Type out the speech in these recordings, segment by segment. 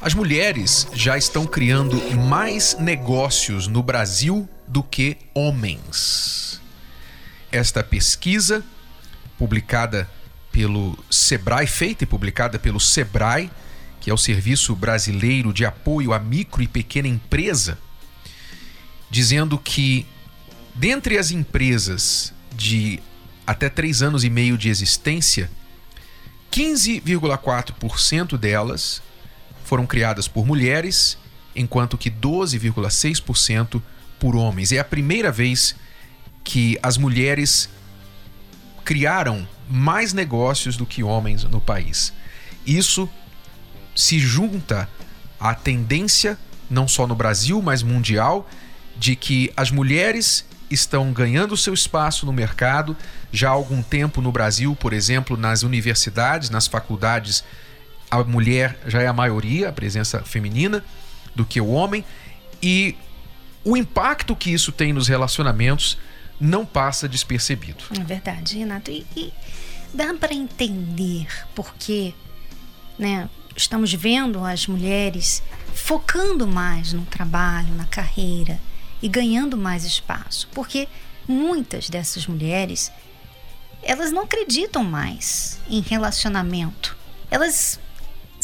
As mulheres já estão criando mais negócios no Brasil do que homens. Esta pesquisa, publicada pelo Sebrae, feita e publicada pelo Sebrae, que é o Serviço Brasileiro de Apoio à Micro e Pequena Empresa, dizendo que dentre as empresas de até três anos e meio de existência, 15,4% delas foram criadas por mulheres, enquanto que 12,6% por homens. É a primeira vez que as mulheres criaram mais negócios do que homens no país. Isso se junta à tendência, não só no Brasil, mas mundial, de que as mulheres estão ganhando seu espaço no mercado já há algum tempo no Brasil, por exemplo, nas universidades, nas faculdades a mulher já é a maioria, a presença feminina, do que o homem, e o impacto que isso tem nos relacionamentos não passa despercebido. É verdade, Renato. E, e dá para entender porque né, estamos vendo as mulheres focando mais no trabalho, na carreira e ganhando mais espaço. Porque muitas dessas mulheres elas não acreditam mais em relacionamento. Elas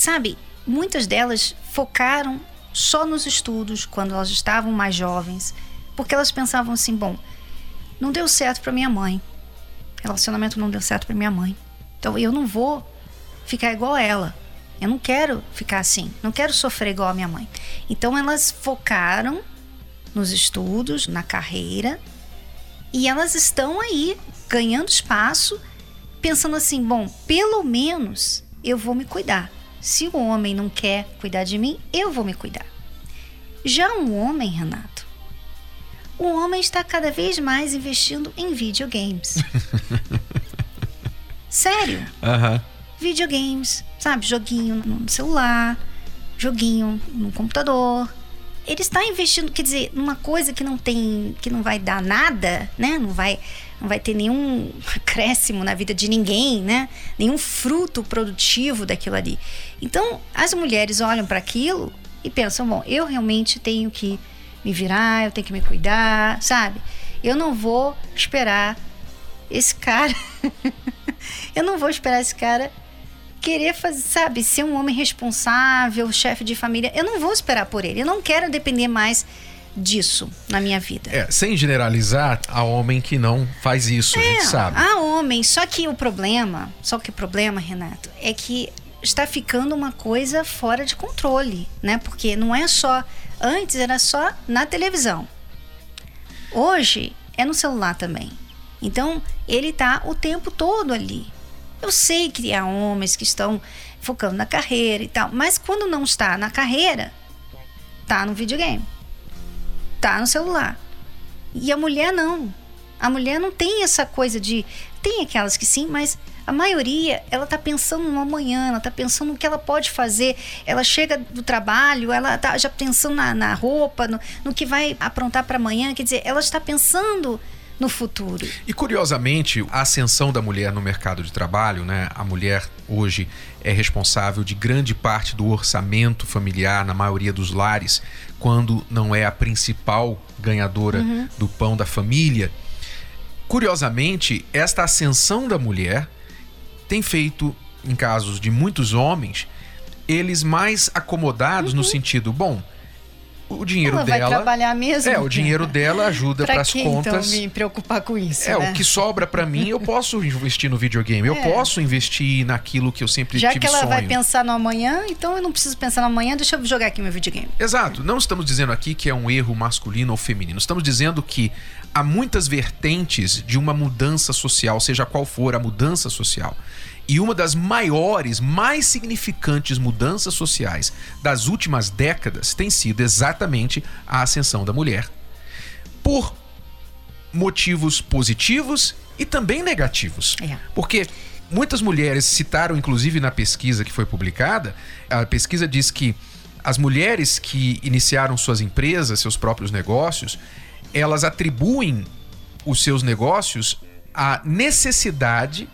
Sabe, muitas delas focaram só nos estudos quando elas estavam mais jovens, porque elas pensavam assim: bom, não deu certo para minha mãe, relacionamento não deu certo para minha mãe, então eu não vou ficar igual ela. Eu não quero ficar assim, não quero sofrer igual a minha mãe. Então elas focaram nos estudos, na carreira, e elas estão aí ganhando espaço, pensando assim: bom, pelo menos eu vou me cuidar. Se o homem não quer cuidar de mim, eu vou me cuidar. Já um homem, Renato, o homem está cada vez mais investindo em videogames. Sério? Uhum. Videogames, sabe? Joguinho no celular, joguinho no computador. Ele está investindo, quer dizer, numa coisa que não tem, que não vai dar nada, né? Não vai não vai ter nenhum acréscimo na vida de ninguém, né? Nenhum fruto produtivo daquilo ali. Então, as mulheres olham para aquilo e pensam: bom, eu realmente tenho que me virar, eu tenho que me cuidar, sabe? Eu não vou esperar esse cara. eu não vou esperar esse cara querer fazer, sabe, ser um homem responsável, chefe de família. Eu não vou esperar por ele. Eu não quero depender mais disso na minha vida. É, sem generalizar, há homem que não faz isso, é, a gente sabe. Há homem, só que o problema, só que o problema, Renato, é que está ficando uma coisa fora de controle, né? Porque não é só antes era só na televisão. Hoje é no celular também. Então, ele está o tempo todo ali. Eu sei que há homens que estão focando na carreira e tal, mas quando não está na carreira, tá no videogame tá no celular. E a mulher não. A mulher não tem essa coisa de. Tem aquelas que sim, mas a maioria, ela tá pensando no amanhã, ela tá pensando no que ela pode fazer. Ela chega do trabalho, ela tá já pensando na, na roupa, no, no que vai aprontar para amanhã. Quer dizer, ela está pensando no futuro. E curiosamente, a ascensão da mulher no mercado de trabalho, né? A mulher hoje é responsável de grande parte do orçamento familiar na maioria dos lares, quando não é a principal ganhadora uhum. do pão da família. Curiosamente, esta ascensão da mulher tem feito, em casos de muitos homens, eles mais acomodados uhum. no sentido, bom, o dinheiro ela dela. Vai trabalhar mesmo? É, o dinheiro dela ajuda para as contas. Então me preocupar com isso. É, né? o que sobra para mim, eu posso investir no videogame. É. Eu posso investir naquilo que eu sempre Já tive sonho. Já que ela sonho. vai pensar no amanhã, então eu não preciso pensar no amanhã, deixa eu jogar aqui meu videogame. Exato. Não estamos dizendo aqui que é um erro masculino ou feminino. Estamos dizendo que há muitas vertentes de uma mudança social, seja qual for a mudança social. E uma das maiores, mais significantes mudanças sociais das últimas décadas tem sido exatamente a ascensão da mulher. por motivos positivos e também negativos. É. Porque muitas mulheres citaram, inclusive na pesquisa que foi publicada, a pesquisa diz que as mulheres que iniciaram suas empresas, seus próprios negócios, elas atribuem os seus negócios à necessidade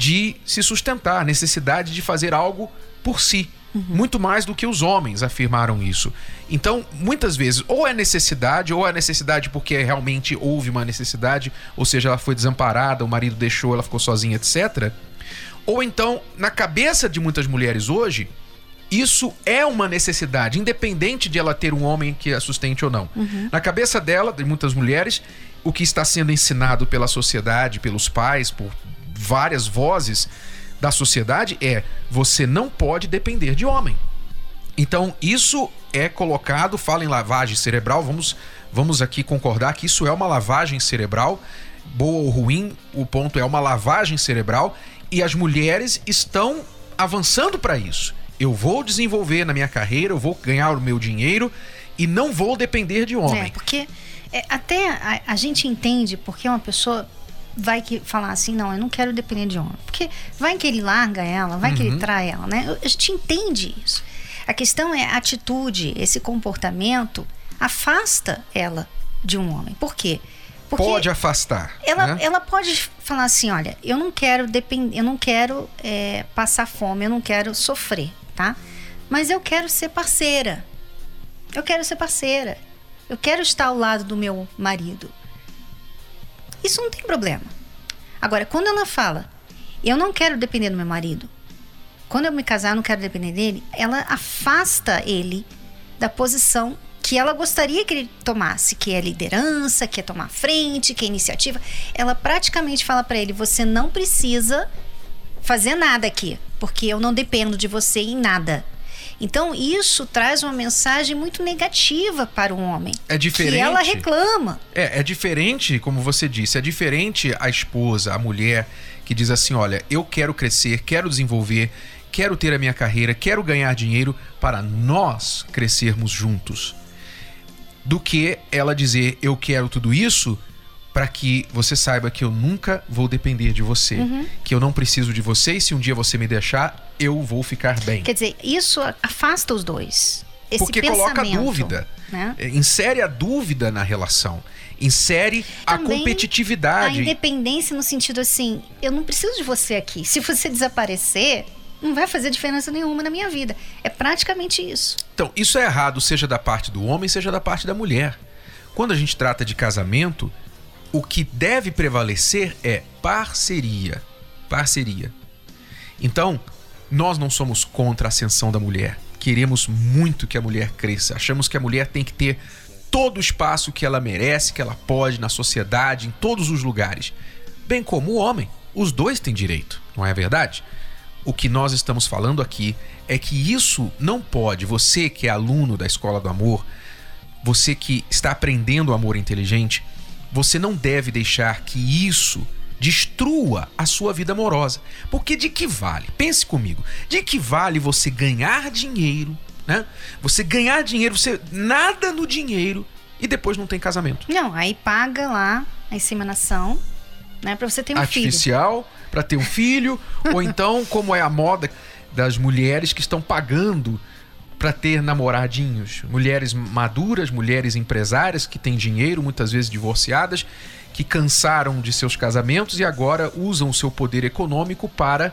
de se sustentar, a necessidade de fazer algo por si. Muito mais do que os homens afirmaram isso. Então, muitas vezes, ou é necessidade, ou é necessidade porque realmente houve uma necessidade, ou seja, ela foi desamparada, o marido deixou, ela ficou sozinha, etc. Ou então, na cabeça de muitas mulheres hoje, isso é uma necessidade, independente de ela ter um homem que a sustente ou não. Na cabeça dela, de muitas mulheres, o que está sendo ensinado pela sociedade, pelos pais, por várias vozes da sociedade é: você não pode depender de homem. Então, isso é colocado, fala em lavagem cerebral, vamos, vamos aqui concordar que isso é uma lavagem cerebral, boa ou ruim, o ponto é uma lavagem cerebral, e as mulheres estão avançando para isso. Eu vou desenvolver na minha carreira, eu vou ganhar o meu dinheiro e não vou depender de homem. É, porque é, até a, a gente entende porque uma pessoa vai que falar assim, não, eu não quero depender de homem. Porque vai que ele larga ela, vai que ele trai ela, né? A gente entende isso. A questão é a atitude, esse comportamento afasta ela de um homem. Por quê? Porque Pode afastar. ela, né? ela pode falar assim, olha, eu não quero depend... eu não quero é, passar fome, eu não quero sofrer, tá? Mas eu quero ser parceira. Eu quero ser parceira. Eu quero estar ao lado do meu marido. Isso não tem problema. Agora, quando ela fala, eu não quero depender do meu marido, quando eu me casar, eu não quero depender dele, ela afasta ele da posição que ela gostaria que ele tomasse, que é liderança, que é tomar frente, que é iniciativa. Ela praticamente fala para ele: você não precisa fazer nada aqui, porque eu não dependo de você em nada. Então, isso traz uma mensagem muito negativa para o homem. É diferente. Que ela reclama. É, é diferente, como você disse, é diferente a esposa, a mulher que diz assim: olha, eu quero crescer, quero desenvolver, quero ter a minha carreira, quero ganhar dinheiro para nós crescermos juntos. Do que ela dizer, eu quero tudo isso para que você saiba que eu nunca vou depender de você, Uhum. que eu não preciso de você e se um dia você me deixar, eu vou ficar bem. Quer dizer, isso afasta os dois. Esse Porque coloca pensamento, dúvida. Né? É, Insere a dúvida na relação. Insere a Também A competitividade. independência no sentido assim, eu não preciso de você aqui. Se você desaparecer, não vai fazer diferença nenhuma na minha vida. É praticamente isso. Então, isso é errado, seja da parte do homem, seja da parte da mulher. Quando a gente trata de casamento, o que deve prevalecer é parceria. Parceria. Então, nós não somos contra a ascensão da mulher. Queremos muito que a mulher cresça. Achamos que a mulher tem que ter todo o espaço que ela merece, que ela pode na sociedade, em todos os lugares. Bem como o homem. Os dois têm direito, não é verdade? O que nós estamos falando aqui é que isso não pode, você que é aluno da Escola do Amor, você que está aprendendo o amor inteligente, você não deve deixar que isso destrua a sua vida amorosa. Porque de que vale? Pense comigo. De que vale você ganhar dinheiro, né? Você ganhar dinheiro, você nada no dinheiro e depois não tem casamento. Não, aí paga lá a inseminação, né, para você ter um filho. artificial para ter um filho, ou então, como é a moda das mulheres que estão pagando para ter namoradinhos, mulheres maduras, mulheres empresárias que têm dinheiro, muitas vezes divorciadas, que cansaram de seus casamentos e agora usam o seu poder econômico para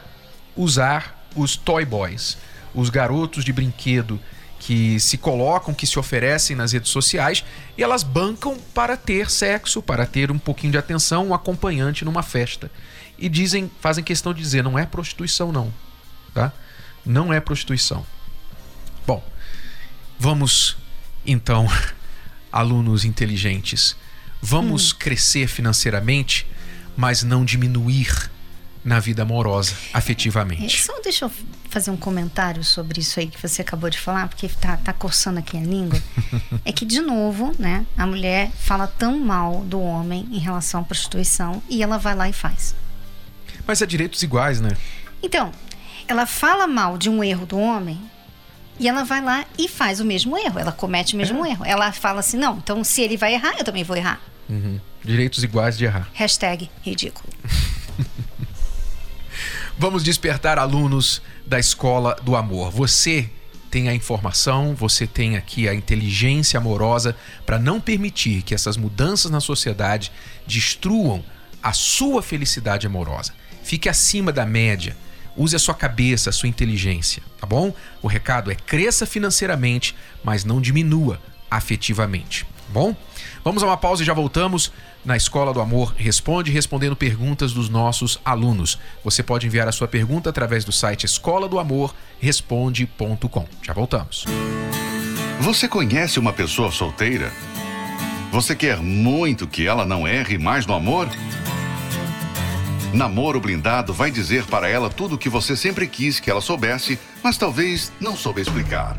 usar os toy boys, os garotos de brinquedo que se colocam, que se oferecem nas redes sociais e elas bancam para ter sexo, para ter um pouquinho de atenção, um acompanhante numa festa. E dizem, fazem questão de dizer, não é prostituição não, tá? Não é prostituição. Vamos então, alunos inteligentes, vamos crescer financeiramente, mas não diminuir na vida amorosa, É, afetivamente. só deixa eu fazer um comentário sobre isso aí que você acabou de falar, porque tá, tá coçando aqui a língua. é que, de novo, né, a mulher fala tão mal do homem em relação à prostituição e ela vai lá e faz. Mas é direitos iguais, né? Então, ela fala mal de um erro do homem E ela vai lá e faz o mesmo erro. Ela comete o mesmo é. erro. Ela fala assim: não, então se ele vai errar, eu também vou errar. Uhum. Direitos iguais de errar. Hashtag ridículo. Vamos despertar alunos da escola do amor. Você tem a informação, você tem aqui a inteligência amorosa para não permitir que essas mudanças na sociedade destruam a sua felicidade amorosa. Fique acima da média. Use a sua cabeça, a sua inteligência, tá bom? O recado é cresça financeiramente, mas não diminua afetivamente, tá bom? Vamos a uma pausa e já voltamos na Escola do Amor Responde, respondendo perguntas dos nossos alunos. Você pode enviar a sua pergunta através do site escola do amor responde.com. Já voltamos. Você conhece uma pessoa solteira? Você quer muito que ela não erre mais no amor? Namoro Blindado vai dizer para ela tudo o que você sempre quis que ela soubesse, mas talvez não soube explicar.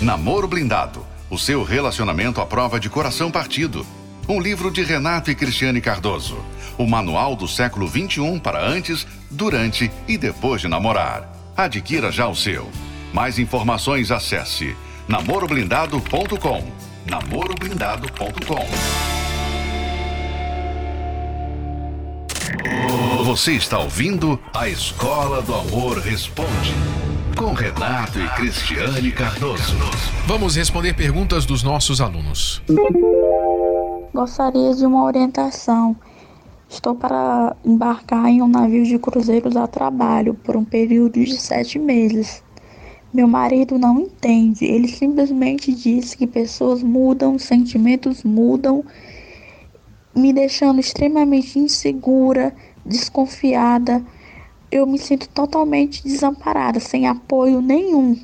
Namoro Blindado o seu relacionamento à prova de coração partido um livro de Renato e Cristiane Cardoso. O manual do século 21 para antes, durante e depois de namorar. Adquira já o seu. Mais informações acesse namoroblindado.com. namoroblindado.com. Você está ouvindo a Escola do Amor Responde com Renato e Cristiane Cardoso. Vamos responder perguntas dos nossos alunos. Gostaria de uma orientação. Estou para embarcar em um navio de cruzeiros a trabalho por um período de sete meses. Meu marido não entende. Ele simplesmente diz que pessoas mudam, sentimentos mudam, me deixando extremamente insegura, desconfiada. Eu me sinto totalmente desamparada, sem apoio nenhum.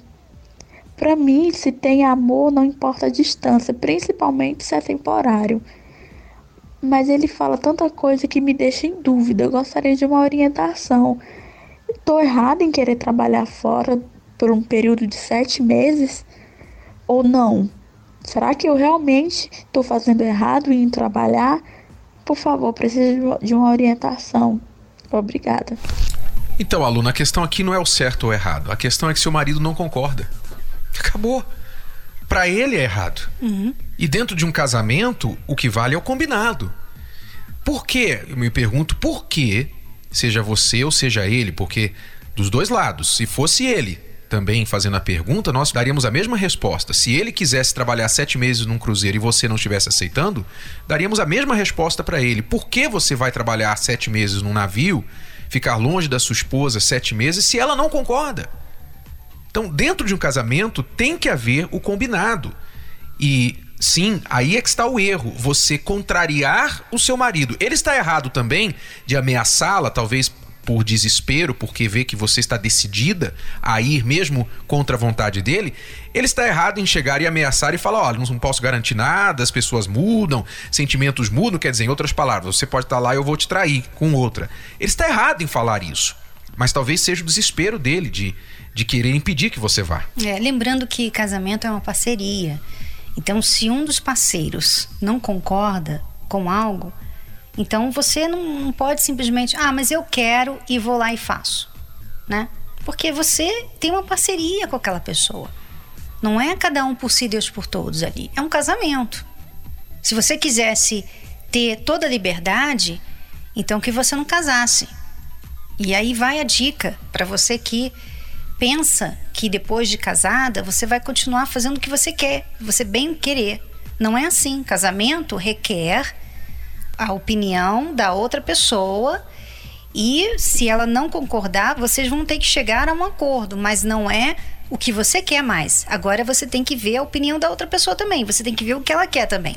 Para mim, se tem amor, não importa a distância, principalmente se é temporário mas ele fala tanta coisa que me deixa em dúvida. Eu gostaria de uma orientação. Estou errada em querer trabalhar fora por um período de sete meses ou não? Será que eu realmente estou fazendo errado em trabalhar? Por favor, preciso de uma orientação. Obrigada. Então, aluna, a questão aqui não é o certo ou errado. A questão é que seu marido não concorda. Acabou. Para ele é errado. Uhum. E dentro de um casamento, o que vale é o combinado. Por quê? Eu me pergunto por que, seja você ou seja ele, porque dos dois lados, se fosse ele também fazendo a pergunta, nós daríamos a mesma resposta. Se ele quisesse trabalhar sete meses num cruzeiro e você não estivesse aceitando, daríamos a mesma resposta para ele. Por que você vai trabalhar sete meses num navio, ficar longe da sua esposa sete meses, se ela não concorda? Então, dentro de um casamento, tem que haver o combinado. E Sim, aí é que está o erro. Você contrariar o seu marido. Ele está errado também de ameaçá-la, talvez por desespero, porque vê que você está decidida a ir mesmo contra a vontade dele. Ele está errado em chegar e ameaçar e falar: olha, não posso garantir nada, as pessoas mudam, sentimentos mudam. Quer dizer, em outras palavras, você pode estar lá e eu vou te trair com outra. Ele está errado em falar isso. Mas talvez seja o desespero dele de, de querer impedir que você vá. É, lembrando que casamento é uma parceria. Então, se um dos parceiros não concorda com algo, então você não, pode simplesmente, ah, mas eu quero e vou lá e faço, né? Porque você tem uma parceria com aquela pessoa. Não é cada um por si, Deus por todos ali. É um casamento. Se você quisesse ter toda a liberdade, então que você não casasse. E aí vai a dica para você que pensa que depois de casada você vai continuar fazendo o que você quer, você bem querer. Não é assim. Casamento requer a opinião da outra pessoa e se ela não concordar, vocês vão ter que chegar a um acordo, mas não é o que você quer mais. Agora você tem que ver a opinião da outra pessoa também, você tem que ver o que ela quer também.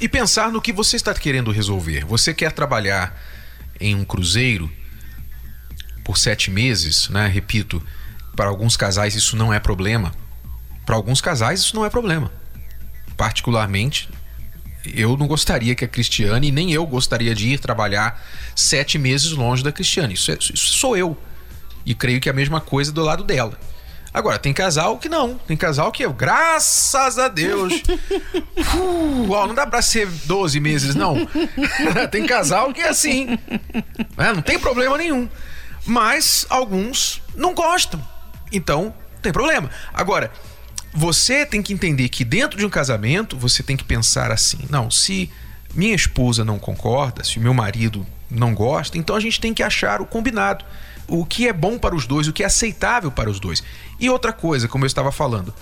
E pensar no que você está querendo resolver. Você quer trabalhar em um cruzeiro por sete meses, né? Repito, para alguns casais isso não é problema. Para alguns casais isso não é problema. Particularmente, eu não gostaria que a Cristiane, nem eu gostaria de ir trabalhar sete meses longe da Cristiane. Isso, é, isso sou eu. E creio que é a mesma coisa do lado dela. Agora, tem casal que não. Tem casal que eu, graças a Deus. uh, ó, não dá pra ser 12 meses, não. tem casal que é assim. Né? Não tem problema nenhum. Mas alguns não gostam. Então, Não tem problema. Agora, você tem que entender que dentro de um casamento, você tem que pensar assim: não, se minha esposa não concorda, se meu marido não gosta, então a gente tem que achar o combinado. O que é bom para os dois, o que é aceitável para os dois. E outra coisa, como eu estava falando,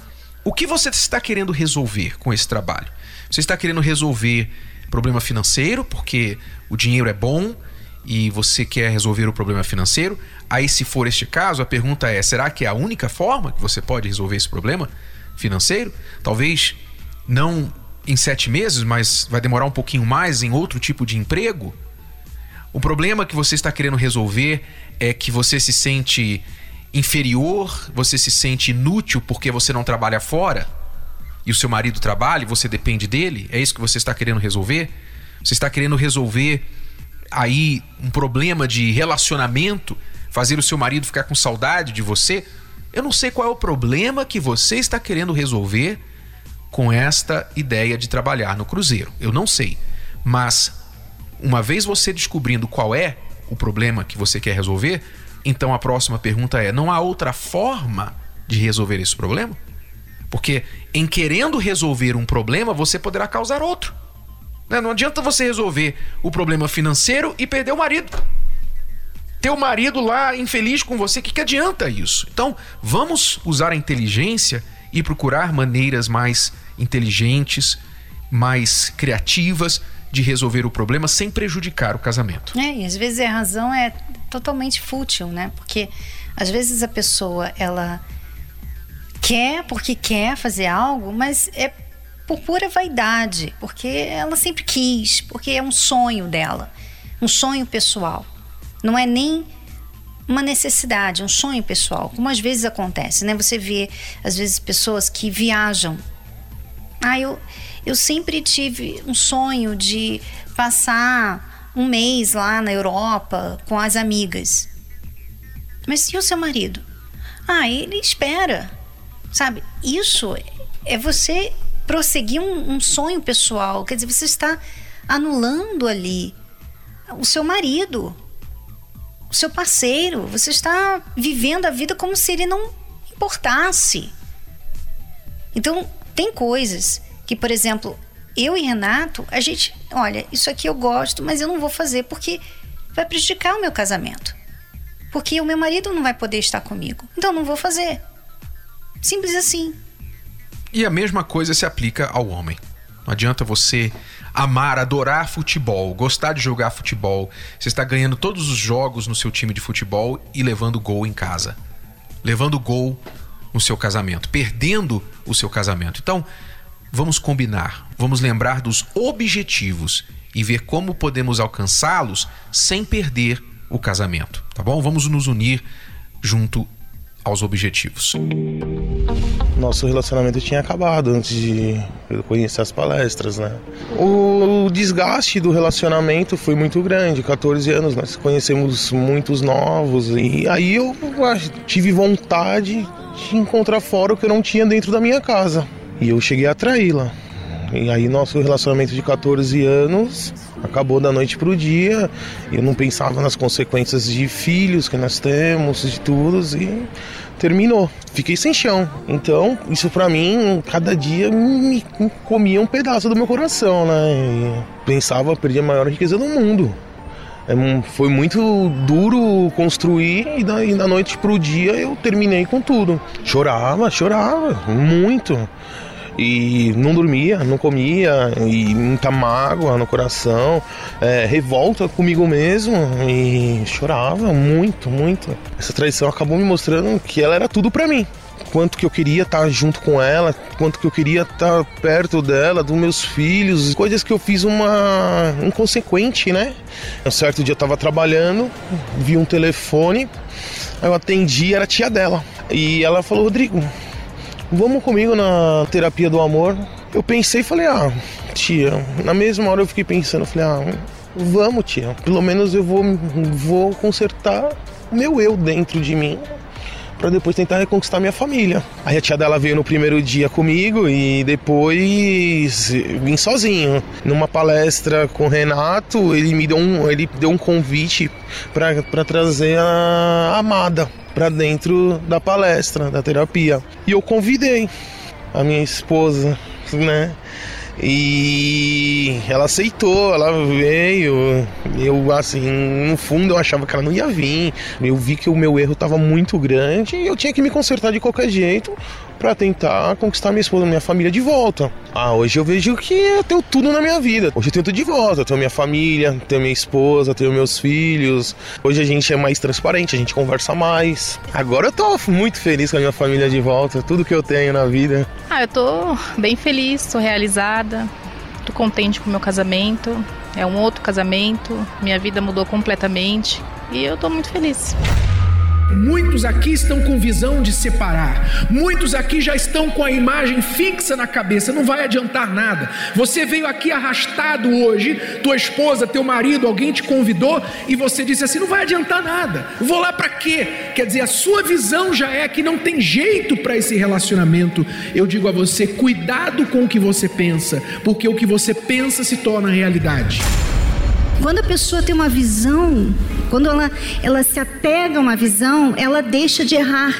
o que você está querendo resolver com esse trabalho? Você está querendo resolver problema financeiro, porque o dinheiro é bom e você quer resolver o problema financeiro? Aí, se for este caso, a pergunta é: será que é a única forma que você pode resolver esse problema financeiro? Talvez não em sete meses, mas vai demorar um pouquinho mais em outro tipo de emprego? O problema que você está querendo resolver é que você se sente inferior, você se sente inútil porque você não trabalha fora e o seu marido trabalha e você depende dele? É isso que você está querendo resolver? Você está querendo resolver aí um problema de relacionamento, fazer o seu marido ficar com saudade de você? Eu não sei qual é o problema que você está querendo resolver com esta ideia de trabalhar no cruzeiro. Eu não sei. Mas uma vez você descobrindo qual é o problema que você quer resolver, então a próxima pergunta é: não há outra forma de resolver esse problema? Porque em querendo resolver um problema, você poderá causar outro. Né? Não adianta você resolver o problema financeiro e perder o marido. Ter o marido lá infeliz com você, que, que adianta isso? Então, vamos usar a inteligência e procurar maneiras mais inteligentes, mais criativas de resolver o problema sem prejudicar o casamento. É, e às vezes a razão é totalmente fútil, né? Porque às vezes a pessoa ela quer porque quer fazer algo, mas é por pura vaidade, porque ela sempre quis, porque é um sonho dela, um sonho pessoal. Não é nem uma necessidade, um sonho pessoal, como às vezes acontece, né? Você vê às vezes pessoas que viajam. Ah, eu eu sempre tive um sonho de passar um mês lá na Europa com as amigas. Mas e o seu marido? Ah, ele espera. Sabe? Isso é você prosseguir um, um sonho pessoal. Quer dizer, você está anulando ali o seu marido, seu parceiro. Você está vivendo a vida como se ele não importasse. Então, tem coisas que, por exemplo, eu e Renato, a gente, olha, isso aqui eu gosto, mas eu não vou fazer porque vai prejudicar o meu casamento. Porque o meu marido não vai poder estar comigo. Então não vou fazer. Simples assim. E a mesma coisa se aplica ao homem. Não adianta você amar, adorar futebol, gostar de jogar futebol. Você está ganhando todos os jogos no seu time de futebol e levando gol em casa. Levando gol no seu casamento, perdendo o seu casamento. Então, vamos combinar, vamos lembrar dos objetivos e ver como podemos alcançá-los sem perder o casamento, tá bom? Vamos nos unir junto aos objetivos. Nosso relacionamento tinha acabado antes de eu conhecer as palestras, né? O desgaste do relacionamento foi muito grande, 14 anos, nós conhecemos muitos novos e aí eu tive vontade de encontrar fora o que eu não tinha dentro da minha casa. E eu cheguei a traí-la. E aí nosso relacionamento de 14 anos acabou da noite pro dia. Eu não pensava nas consequências de filhos que nós temos, de tudo, e terminou. Fiquei sem chão. Então, isso para mim, cada dia me comia um pedaço do meu coração, né? E pensava perder a maior riqueza do mundo. É, foi muito duro construir e da, e da noite pro dia eu terminei com tudo. Chorava, chorava, muito e não dormia, não comia, e muita mágoa no coração, é, revolta comigo mesmo e chorava muito, muito. Essa traição acabou me mostrando que ela era tudo para mim. Quanto que eu queria estar junto com ela, quanto que eu queria estar perto dela, dos meus filhos, coisas que eu fiz uma inconsequente, né? Um certo dia eu tava trabalhando, vi um telefone, eu atendi, era tia dela. E ela falou: Rodrigo, vamos comigo na terapia do amor. Eu pensei e falei, ah, tia, na mesma hora eu fiquei pensando, falei, ah, vamos, tia, pelo menos eu vou, vou consertar o meu eu dentro de mim para depois tentar reconquistar minha família. Aí a tia dela veio no primeiro dia comigo e depois vim sozinho. Numa palestra com o Renato, ele me deu um, ele deu um convite para trazer a amada. Para dentro da palestra, da terapia. E eu convidei a minha esposa, né? E ela aceitou, ela veio. Eu, assim, no fundo eu achava que ela não ia vir. Eu vi que o meu erro estava muito grande e eu tinha que me consertar de qualquer jeito para tentar conquistar minha esposa, minha família de volta. Ah, hoje eu vejo que eu tenho tudo na minha vida. Hoje eu tenho tudo de volta. Eu tenho minha família, tenho minha esposa, tenho meus filhos. Hoje a gente é mais transparente, a gente conversa mais. Agora eu tô muito feliz com a minha família de volta, tudo que eu tenho na vida. Ah, eu tô bem feliz, tô realizada, tô contente com o meu casamento. É um outro casamento, minha vida mudou completamente e eu tô muito feliz. Muitos aqui estão com visão de separar. Muitos aqui já estão com a imagem fixa na cabeça. Não vai adiantar nada. Você veio aqui arrastado hoje, tua esposa, teu marido, alguém te convidou e você disse assim: não vai adiantar nada. Vou lá para quê? Quer dizer, a sua visão já é que não tem jeito para esse relacionamento. Eu digo a você: cuidado com o que você pensa, porque o que você pensa se torna realidade. Quando a pessoa tem uma visão, quando ela, ela se apega a uma visão, ela deixa de errar.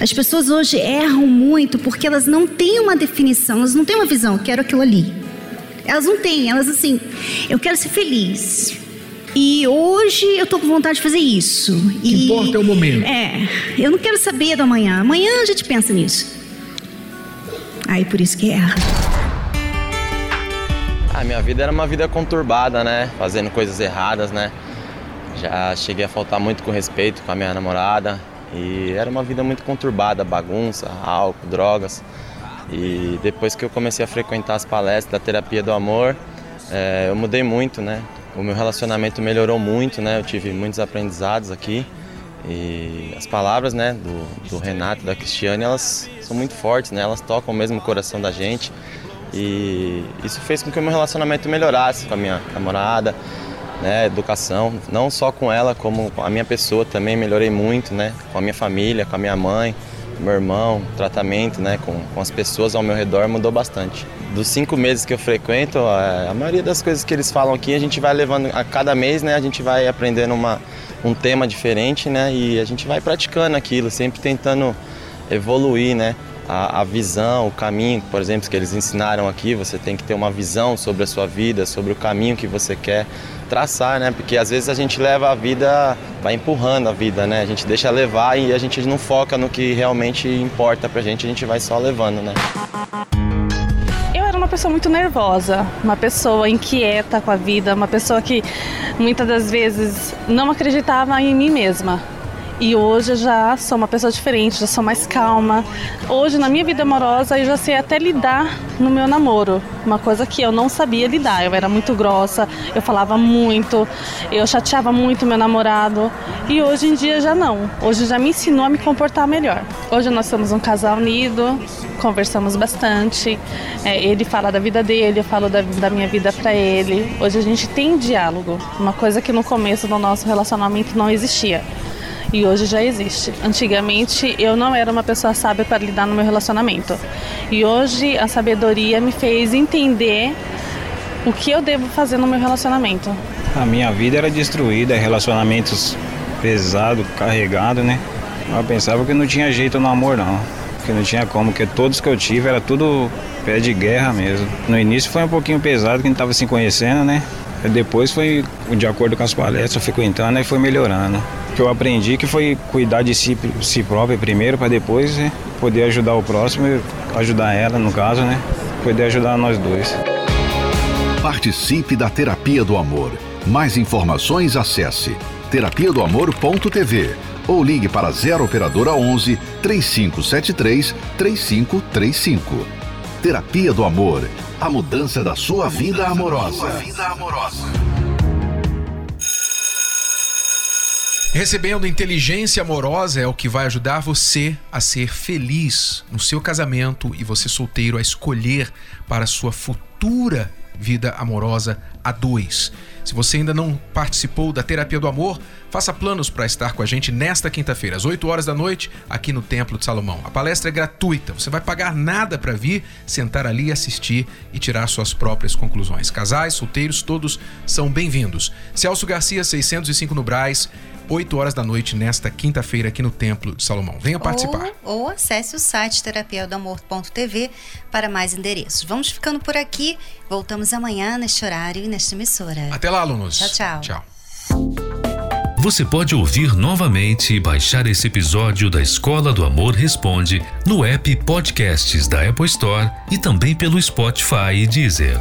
As pessoas hoje erram muito porque elas não têm uma definição, elas não têm uma visão, eu quero aquilo ali. Elas não têm, elas assim, eu quero ser feliz. E hoje eu tô com vontade de fazer isso. O que importa é o momento. É, eu não quero saber do amanhã. Amanhã a gente pensa nisso. Aí por isso que erra. A minha vida era uma vida conturbada, né? Fazendo coisas erradas, né? Já cheguei a faltar muito com respeito com a minha namorada e era uma vida muito conturbada, bagunça, álcool, drogas. E depois que eu comecei a frequentar as palestras da terapia do amor, é, eu mudei muito, né? O meu relacionamento melhorou muito, né? Eu tive muitos aprendizados aqui e as palavras, né, do, do Renato, da Cristiane, elas são muito fortes, né? Elas tocam mesmo o coração da gente. E isso fez com que o meu relacionamento melhorasse com a minha namorada, né, educação, não só com ela, como com a minha pessoa também melhorei muito, né, com a minha família, com a minha mãe, meu irmão, tratamento, né, com, com as pessoas ao meu redor mudou bastante. Dos cinco meses que eu frequento, a, a maioria das coisas que eles falam aqui a gente vai levando a cada mês, né, a gente vai aprendendo uma, um tema diferente, né, e a gente vai praticando aquilo, sempre tentando evoluir, né a, a, visão, o caminho, por exemplo, que eles ensinaram aqui, você tem que ter uma visão sobre a sua vida, sobre o caminho que você quer traçar, né? Porque às vezes a gente leva a vida, vai empurrando a vida, né? A gente deixa levar e a gente não foca no que realmente importa pra gente, a gente vai só levando, né? Eu era uma pessoa muito nervosa, uma pessoa inquieta com a vida, uma pessoa que muitas das vezes não acreditava em mim mesma. E hoje eu já sou uma pessoa diferente, já sou mais calma. Hoje, na minha vida amorosa, eu já sei até lidar no meu namoro. Uma coisa que eu não sabia lidar. Eu era muito grossa, eu falava muito, eu chateava muito meu namorado. E hoje em dia já não. Hoje já me ensinou a me comportar melhor. Hoje nós somos um casal unido, conversamos bastante. É, ele fala da vida dele, eu falo da, da minha vida para ele. Hoje a gente tem diálogo, uma coisa que no começo do nosso relacionamento não existia e hoje já existe. Antigamente eu não era uma pessoa sábia para lidar no meu relacionamento e hoje a sabedoria me fez entender o que eu devo fazer no meu relacionamento. A minha vida era destruída, relacionamentos pesados, carregados, né? Eu pensava que não tinha jeito no amor não, que não tinha como, que todos que eu tive era tudo pé de guerra mesmo. No início foi um pouquinho pesado, que gente estava se conhecendo, né? Depois foi de acordo com as palestras, frequentando e foi melhorando que eu aprendi que foi cuidar de si, si próprio primeiro para depois né, poder ajudar o próximo e ajudar ela, no caso, né? Poder ajudar nós dois. Participe da Terapia do Amor. Mais informações acesse terapia do amor.tv ou ligue para 0 operadora 11 3573 3535. Terapia do Amor. A mudança da sua vida amorosa. Recebendo inteligência amorosa é o que vai ajudar você a ser feliz no seu casamento e você solteiro a escolher para sua futura vida amorosa a dois. Se você ainda não participou da terapia do amor, faça planos para estar com a gente nesta quinta-feira, às 8 horas da noite, aqui no Templo de Salomão. A palestra é gratuita, você vai pagar nada para vir, sentar ali, assistir e tirar suas próprias conclusões. Casais, solteiros, todos são bem-vindos. Celso Garcia, 605 no Braz. 8 horas da noite nesta quinta-feira aqui no Templo de Salomão. Venha participar. Ou, ou acesse o site terapiadoamor.tv para mais endereços. Vamos ficando por aqui. Voltamos amanhã neste horário e nesta emissora. Até lá, alunos. Tchau, tchau. Tchau. Você pode ouvir novamente e baixar esse episódio da Escola do Amor Responde no app Podcasts da Apple Store e também pelo Spotify e Deezer.